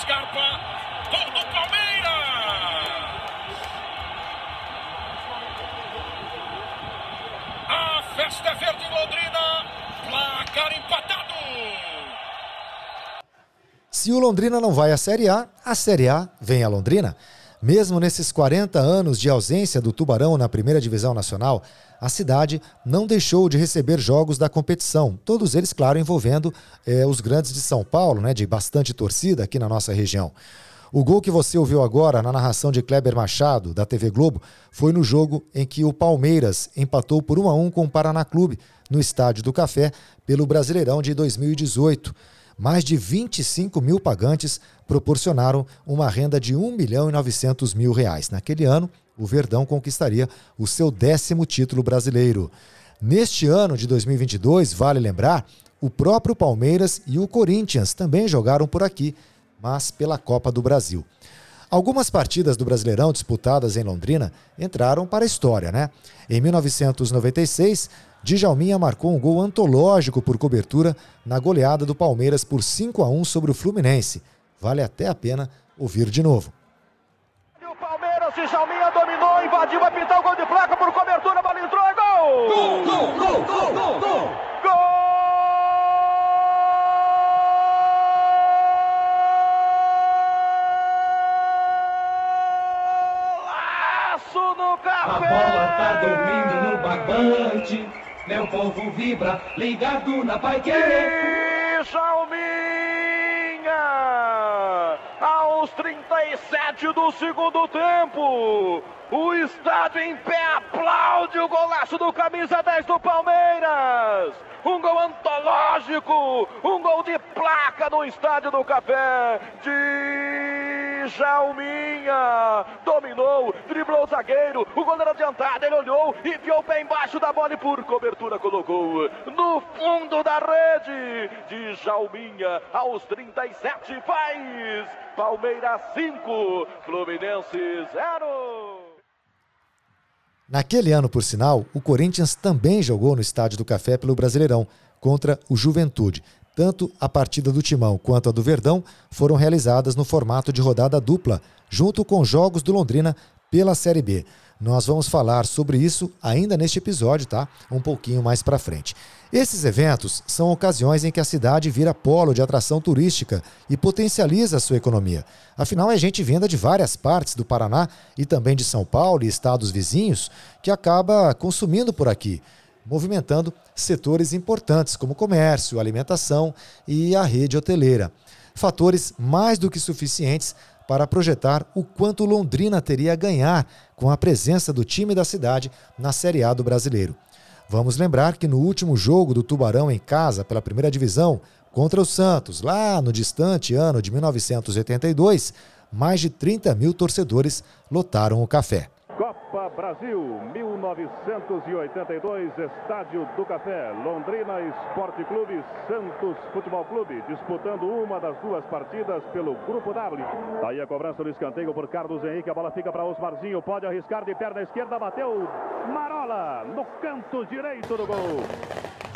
Opa! Gol do Palmeiras! A festa é verde em Londrina. Placar empatado. Se o Londrina não vai à Série A, a Série A vem a Londrina. Mesmo nesses 40 anos de ausência do Tubarão na primeira divisão nacional, a cidade não deixou de receber jogos da competição, todos eles, claro, envolvendo eh, os grandes de São Paulo, né, de bastante torcida aqui na nossa região. O gol que você ouviu agora na narração de Kleber Machado, da TV Globo, foi no jogo em que o Palmeiras empatou por 1 a 1 com o Paraná Clube, no Estádio do Café, pelo Brasileirão de 2018 mais de 25 mil pagantes proporcionaram uma renda de 1 milhão e 900 mil reais. Naquele ano, o Verdão conquistaria o seu décimo título brasileiro. Neste ano de 2022, vale lembrar, o próprio Palmeiras e o Corinthians também jogaram por aqui, mas pela Copa do Brasil. Algumas partidas do Brasileirão disputadas em Londrina entraram para a história, né? Em 1996, Djalminha marcou um gol antológico por cobertura na goleada do Palmeiras por 5 a 1 sobre o Fluminense. Vale até a pena ouvir de novo. O Palmeiras, Djalminha dominou, invadiu, pintar o gol de placa por cobertura, a bola entrou, é! Gol, gol, gol, gol, gol, gol! Gol! Meu povo vibra, ligado na Pai Querer. Jalminha! Aos 37 do segundo tempo, o estádio em pé aplaude o golaço do camisa 10 do Palmeiras. Um gol antológico, um gol de placa no estádio do Café. De Jalminha dominou, driblou o zagueiro, o goleiro adiantado, ele olhou, enfiou o pé embaixo da bola e por cobertura colocou no fundo da rede. De Jalminha aos 37 faz Palmeiras 5, Fluminense 0. Naquele ano, por sinal, o Corinthians também jogou no Estádio do Café pelo Brasileirão, contra o Juventude. Tanto a partida do Timão quanto a do Verdão foram realizadas no formato de rodada dupla, junto com jogos do Londrina pela Série B. Nós vamos falar sobre isso ainda neste episódio, tá? Um pouquinho mais para frente. Esses eventos são ocasiões em que a cidade vira polo de atração turística e potencializa a sua economia. Afinal, é gente vinda de várias partes do Paraná e também de São Paulo e estados vizinhos que acaba consumindo por aqui, movimentando setores importantes como comércio, alimentação e a rede hoteleira. Fatores mais do que suficientes para projetar o quanto Londrina teria a ganhar com a presença do time da cidade na Série A do Brasileiro. Vamos lembrar que no último jogo do Tubarão em casa pela primeira divisão contra o Santos, lá no distante ano de 1982, mais de 30 mil torcedores lotaram o café. Copa Brasil 1982, Estádio do Café, Londrina Esporte Clube, Santos Futebol Clube, disputando uma das duas partidas pelo Grupo W. Aí a cobrança do escanteio por Carlos Henrique, a bola fica para Osmarzinho, pode arriscar de perna esquerda, bateu Marola no canto direito do gol.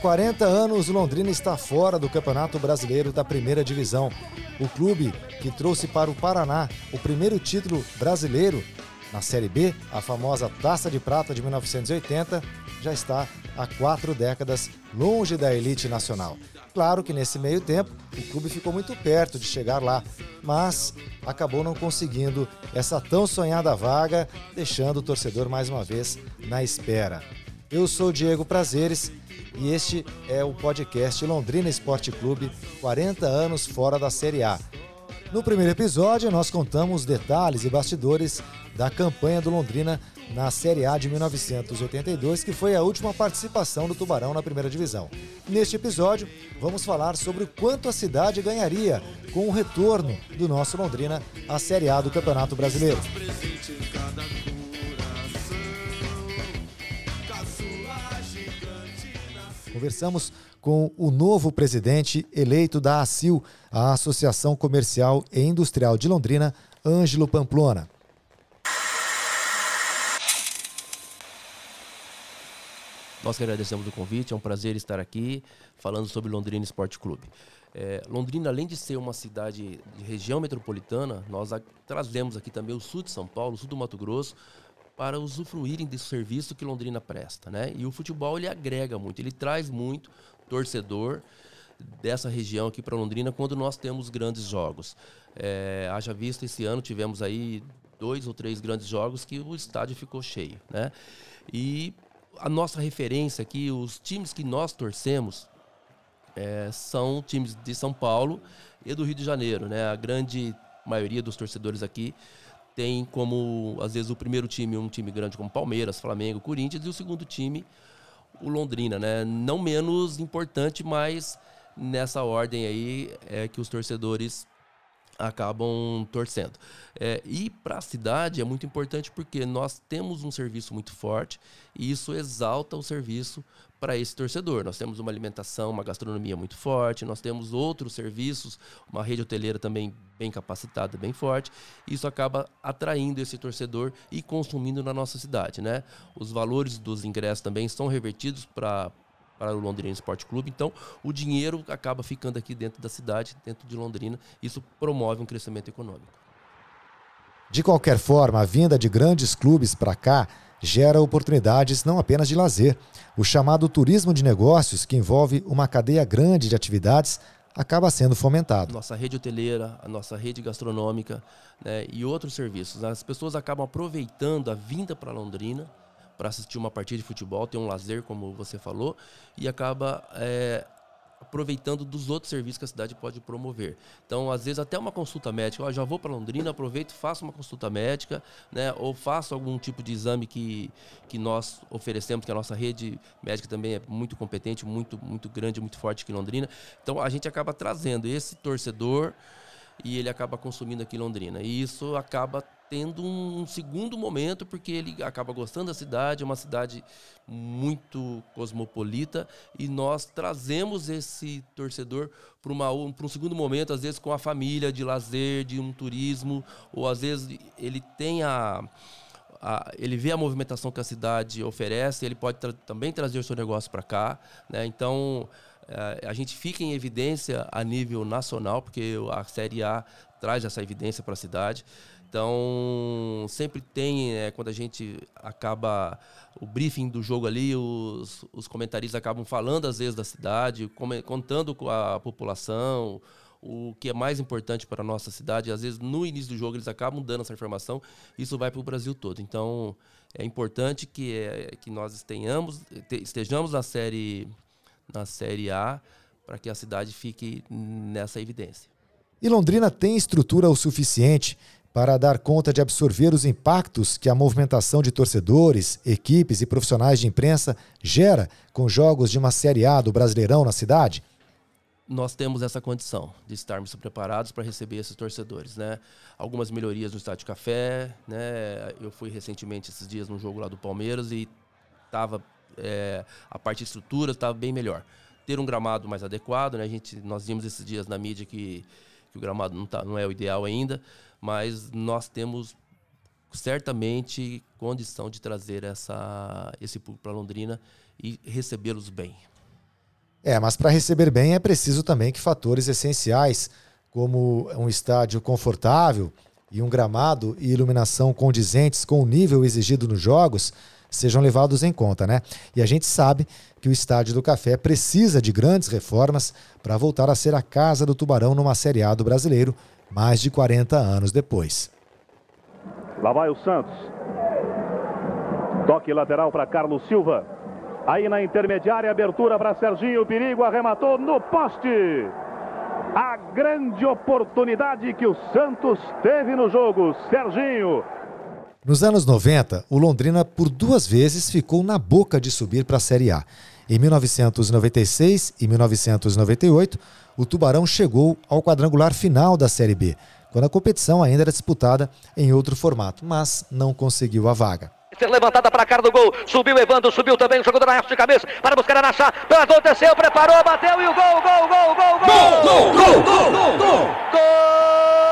40 anos, o Londrina está fora do Campeonato Brasileiro da Primeira Divisão. O clube que trouxe para o Paraná o primeiro título brasileiro na Série B, a famosa Taça de Prata de 1980, já está há quatro décadas longe da elite nacional. Claro que nesse meio tempo o clube ficou muito perto de chegar lá, mas acabou não conseguindo essa tão sonhada vaga, deixando o torcedor mais uma vez na espera. Eu sou Diego Prazeres e este é o podcast Londrina Esporte Clube 40 anos fora da Série A. No primeiro episódio, nós contamos detalhes e bastidores da campanha do Londrina na Série A de 1982, que foi a última participação do Tubarão na primeira divisão. Neste episódio, vamos falar sobre o quanto a cidade ganharia com o retorno do nosso Londrina à Série A do Campeonato Brasileiro. Conversamos com o novo presidente eleito da ACIL, a Associação Comercial e Industrial de Londrina, Ângelo Pamplona. Nós que agradecemos o convite, é um prazer estar aqui falando sobre Londrina Esporte Clube. É, Londrina, além de ser uma cidade de região metropolitana, nós a, trazemos aqui também o sul de São Paulo, o sul do Mato Grosso, para usufruírem desse serviço que Londrina presta. Né? E o futebol ele agrega muito, ele traz muito torcedor dessa região aqui para Londrina quando nós temos grandes jogos. É, haja visto, esse ano tivemos aí dois ou três grandes jogos que o estádio ficou cheio. Né? E a nossa referência aqui, os times que nós torcemos, é, são times de São Paulo e do Rio de Janeiro. Né? A grande maioria dos torcedores aqui tem como, às vezes, o primeiro time um time grande como Palmeiras, Flamengo, Corinthians, e o segundo time o Londrina. Né? Não menos importante, mas nessa ordem aí é que os torcedores acabam torcendo. É, e para a cidade é muito importante porque nós temos um serviço muito forte e isso exalta o serviço para esse torcedor. Nós temos uma alimentação, uma gastronomia muito forte, nós temos outros serviços, uma rede hoteleira também bem capacitada, bem forte. Isso acaba atraindo esse torcedor e consumindo na nossa cidade, né? Os valores dos ingressos também são revertidos para para o Londrina Esporte Clube. Então, o dinheiro acaba ficando aqui dentro da cidade, dentro de Londrina. Isso promove um crescimento econômico. De qualquer forma, a vinda de grandes clubes para cá gera oportunidades não apenas de lazer. O chamado turismo de negócios, que envolve uma cadeia grande de atividades, acaba sendo fomentado. Nossa rede hoteleira, a nossa rede gastronômica né, e outros serviços. As pessoas acabam aproveitando a vinda para Londrina para assistir uma partida de futebol, ter um lazer, como você falou, e acaba é, aproveitando dos outros serviços que a cidade pode promover. Então, às vezes, até uma consulta médica. Ó, já vou para Londrina, aproveito, faço uma consulta médica, né? Ou faço algum tipo de exame que, que nós oferecemos, que a nossa rede médica também é muito competente, muito, muito grande, muito forte aqui em Londrina. Então, a gente acaba trazendo esse torcedor e ele acaba consumindo aqui em Londrina. E isso acaba tendo um segundo momento, porque ele acaba gostando da cidade, é uma cidade muito cosmopolita, e nós trazemos esse torcedor para um segundo momento, às vezes com a família, de lazer, de um turismo, ou às vezes ele tem a. A, ele vê a movimentação que a cidade oferece, ele pode tra também trazer o seu negócio para cá. Né? Então, é, a gente fica em evidência a nível nacional, porque a Série A traz essa evidência para a cidade. Então, sempre tem, é, quando a gente acaba o briefing do jogo ali, os, os comentaristas acabam falando às vezes da cidade, contando com a população, o que é mais importante para a nossa cidade. Às vezes, no início do jogo, eles acabam dando essa informação. Isso vai para o Brasil todo. Então, é importante que, é, que nós tenhamos, estejamos na série, na série A para que a cidade fique nessa evidência. E Londrina tem estrutura o suficiente para dar conta de absorver os impactos que a movimentação de torcedores, equipes e profissionais de imprensa gera com jogos de uma Série A do Brasileirão na cidade? Nós temos essa condição de estarmos preparados para receber esses torcedores, né? Algumas melhorias no estádio Café, né? Eu fui recentemente esses dias no jogo lá do Palmeiras e tava é, a parte de estrutura estava bem melhor. Ter um gramado mais adequado, né? A gente, nós vimos esses dias na mídia que, que o gramado não, tá, não é o ideal ainda, mas nós temos certamente condição de trazer essa, esse público para Londrina e recebê-los bem. É, mas para receber bem é preciso também que fatores essenciais, como um estádio confortável e um gramado e iluminação condizentes com o nível exigido nos jogos, sejam levados em conta, né? E a gente sabe que o Estádio do Café precisa de grandes reformas para voltar a ser a casa do Tubarão numa Série A do Brasileiro, mais de 40 anos depois. Lá vai o Santos. Toque lateral para Carlos Silva. Aí na intermediária, abertura para Serginho. Perigo, arrematou no poste. A grande oportunidade que o Santos teve no jogo. Serginho. Nos anos 90, o Londrina por duas vezes ficou na boca de subir para a Série A. Em 1996 e 1998, o Tubarão chegou ao quadrangular final da Série B, quando a competição ainda era disputada em outro formato, mas não conseguiu a vaga. ser levantada para a cara do gol. Subiu Evandro, subiu também o jogador Aécio de cabeça para buscar a Nassá. Desceu, preparou, bateu e o gol, gol, gol, gol, gol. Gol, gol, gol, gol, gol, gol. A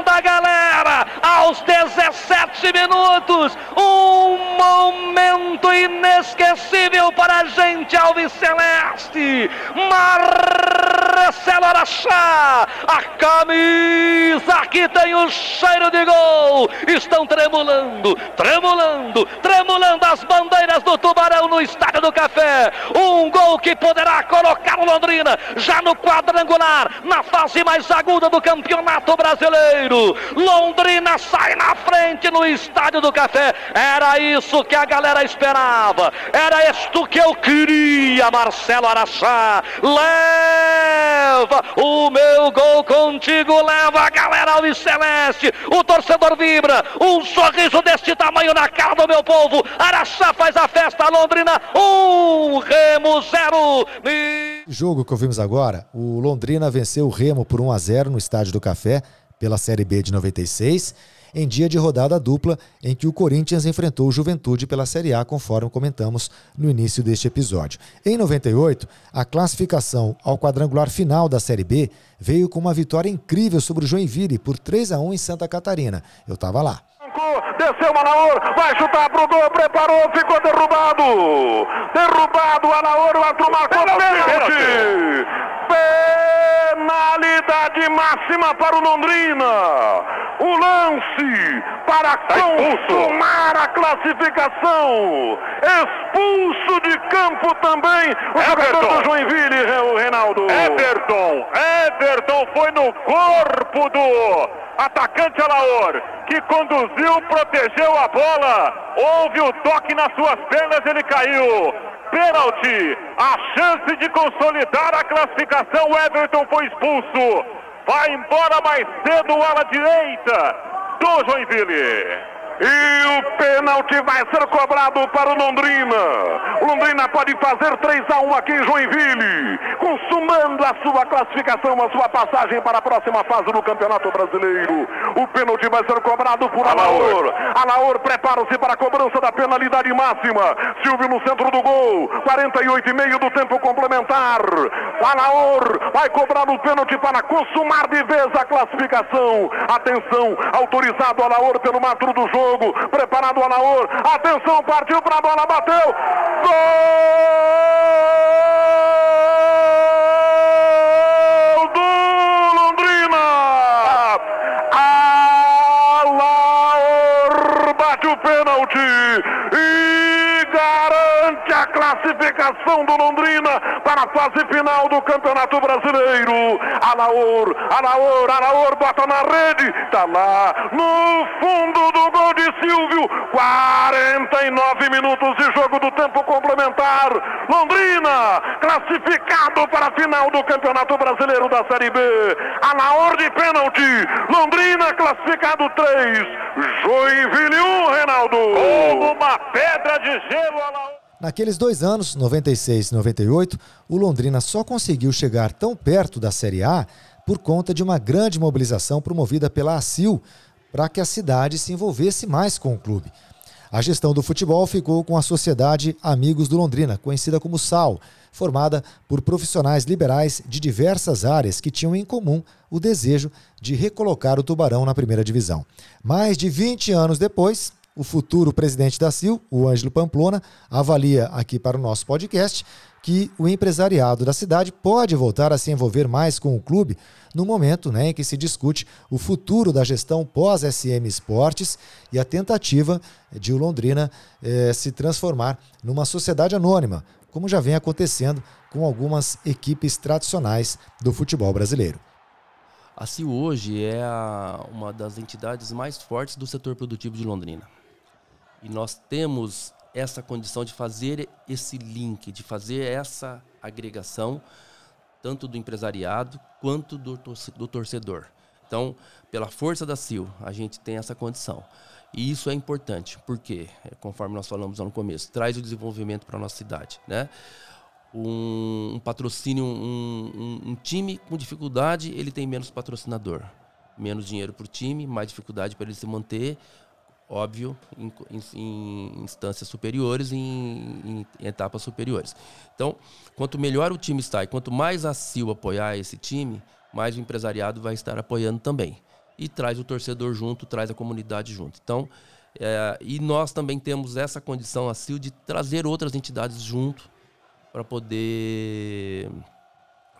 da galera! Aos 17 minutos, um momento inesquecível para a gente, Alves Celeste! Marcelo Araxá! A camisa que tem o cheiro de gol! Estão tremulando, tremulando, tremulando as bandeiras do Tubarão no Estádio do Café. Um gol que poderá colocar o Londrina já no quadrangular, na fase mais aguda do Campeonato Brasileiro. Londrina sai na frente no Estádio do Café. Era isso que a galera esperava. Era isto que eu queria, Marcelo Araxá. Leva o meu gol contigo, leva a galera ao Celeste. O torcedor vibra. Um sorriso deste tamanho na cara do meu povo. Araxá faz a festa, Londrina um, Remo zero. Me... Jogo que ouvimos agora, o Londrina venceu o Remo por 1 a 0 no Estádio do Café, pela Série B de 96, em dia de rodada dupla em que o Corinthians enfrentou o Juventude pela Série A, conforme comentamos no início deste episódio. Em 98, a classificação ao quadrangular final da Série B veio com uma vitória incrível sobre o Joinville por 3 a 1 em Santa Catarina. Eu estava lá. Desceu Anaor, vai chutar pro gol, preparou, ficou derrubado. Derrubado, Anaor, o Arthur marcou pênalti. Penalidade máxima para o Londrina. O lance para consumar a classificação. Expulso de campo também o jogador do Joinville, o Reinaldo. Everton, Everton foi no corpo do atacante Alaor, que conduziu, protegeu a bola, houve o toque nas suas pernas, ele caiu. Pênalti, a chance de consolidar a classificação, o Everton foi expulso. Vai embora mais cedo o ala direita do Joinville. E o pênalti vai ser cobrado para o Londrina. O Londrina pode fazer 3 a 1 aqui em Joinville, consumando a sua classificação, a sua passagem para a próxima fase do Campeonato Brasileiro. O pênalti vai ser cobrado por Alaor. Alaor prepara-se para a cobrança da penalidade máxima. Silvio no centro do gol, 48 e meio do tempo complementar. Alaor vai cobrar o pênalti para consumar de vez a classificação. Atenção, autorizado Alaor pelo matro do jogo. Preparado o Alaor. Atenção, partiu para a bola, bateu. Gol do Londrina. Alaor bate o pênalti e garante a classificação do Londrina para a fase final do Campeonato Brasileiro. Alaor, Alaor, Alaor bota na rede, tá lá no fundo do gol de Silvio. 49 minutos de jogo do tempo complementar. Londrina classificado para a final do Campeonato Brasileiro da Série B. Alaor de pênalti. Londrina classificado 3. Joinville 1, Reinaldo. Como uma pedra de gelo, Alaor. Naqueles dois anos, 96 e 98, o Londrina só conseguiu chegar tão perto da Série A por conta de uma grande mobilização promovida pela ACIL para que a cidade se envolvesse mais com o clube. A gestão do futebol ficou com a Sociedade Amigos do Londrina, conhecida como SAL, formada por profissionais liberais de diversas áreas que tinham em comum o desejo de recolocar o Tubarão na primeira divisão. Mais de 20 anos depois, o futuro presidente da CIL, o Ângelo Pamplona, avalia aqui para o nosso podcast que o empresariado da cidade pode voltar a se envolver mais com o clube no momento né, em que se discute o futuro da gestão pós-SM Esportes e a tentativa de o Londrina eh, se transformar numa sociedade anônima, como já vem acontecendo com algumas equipes tradicionais do futebol brasileiro. A CIO hoje é a- uma das entidades mais fortes do setor produtivo de Londrina. E nós temos essa condição de fazer esse link, de fazer essa agregação tanto do empresariado quanto do, do torcedor. Então, pela força da CIL, a gente tem essa condição. E isso é importante, porque, conforme nós falamos no começo, traz o desenvolvimento para a nossa cidade. Né? Um, um patrocínio, um, um, um, time com dificuldade, ele tem menos patrocinador. Menos dinheiro para o time, mais dificuldade para ele se manter, óbvio, em, em, instâncias superiores em, em, etapas superiores. Então, quanto melhor o time está e quanto mais a CIL apoiar esse time, mais o empresariado vai estar apoiando também. E traz o torcedor junto, traz a comunidade junto. Então, é, e nós também temos essa condição, a CIL, de trazer outras entidades junto para poder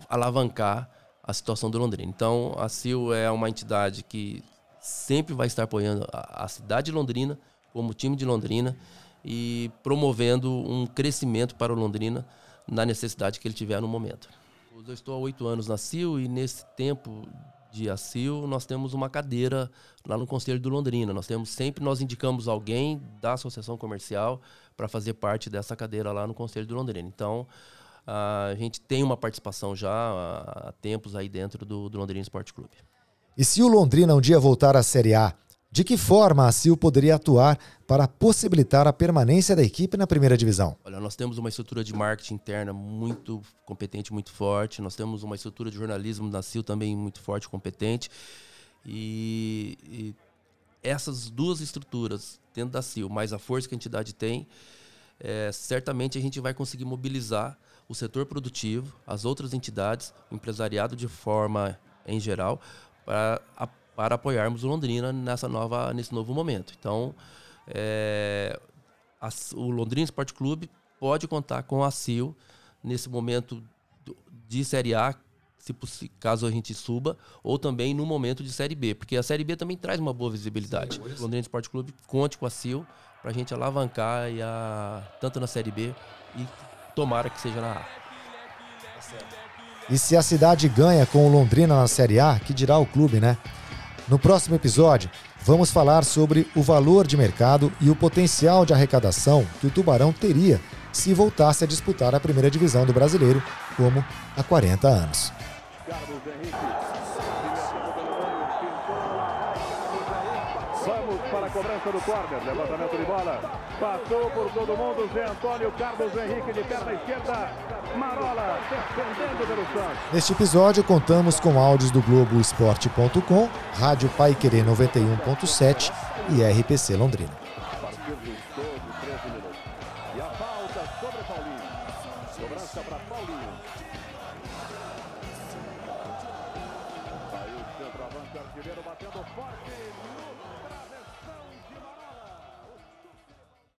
alavancar a situação do Londrina. Então, a CIL é uma entidade que sempre vai estar apoiando a, a cidade de Londrina, como time de Londrina, e promovendo um crescimento para o Londrina na necessidade que ele tiver no momento. Eu estou há oito anos na CIL e nesse tempo de ACIL nós temos uma cadeira lá no Conselho do Londrina. Nós temos sempre nós indicamos alguém da associação comercial para fazer parte dessa cadeira lá no Conselho do Londrina. Então a gente tem uma participação já há tempos aí dentro do, do Londrina Esporte Clube. E se o Londrina um dia voltar à Série A, de que forma a CIL poderia atuar para possibilitar a permanência da equipe na primeira divisão? Olha, nós temos uma estrutura de marketing interna muito competente, muito forte. Nós temos uma estrutura de jornalismo da CIL também muito forte, competente. E, e essas duas estruturas dentro da CIL, mais a força que a entidade tem, é, certamente a gente vai conseguir mobilizar o setor produtivo, as outras entidades, o empresariado de forma em geral, para, a, para apoiarmos o Londrina nessa nova, nesse novo momento. Então, é, a, o Londrina Esporte Clube pode contar com a CIL nesse momento de Série A, se, caso a gente suba, ou também no momento de Série B, porque a Série B também traz uma boa visibilidade. Sim, o Londrina Esporte Clube conte com a CIL para a gente alavancar e a, tanto na Série B e tomara que seja na A. E se a cidade ganha com o Londrina na Série A, que dirá o clube, né? No próximo episódio, vamos falar sobre o valor de mercado e o potencial de arrecadação que o Tubarão teria se voltasse a disputar a primeira divisão do brasileiro, como há 40 anos. cobrança do corner, levantamento de bola, passou por todo mundo, Zé Antônio, Carlos Henrique de perna esquerda, Marola defendendo. Neste episódio contamos com áudios do Globo Esporte.com, Rádio Pai Querer 91.7 e RPC Londrina.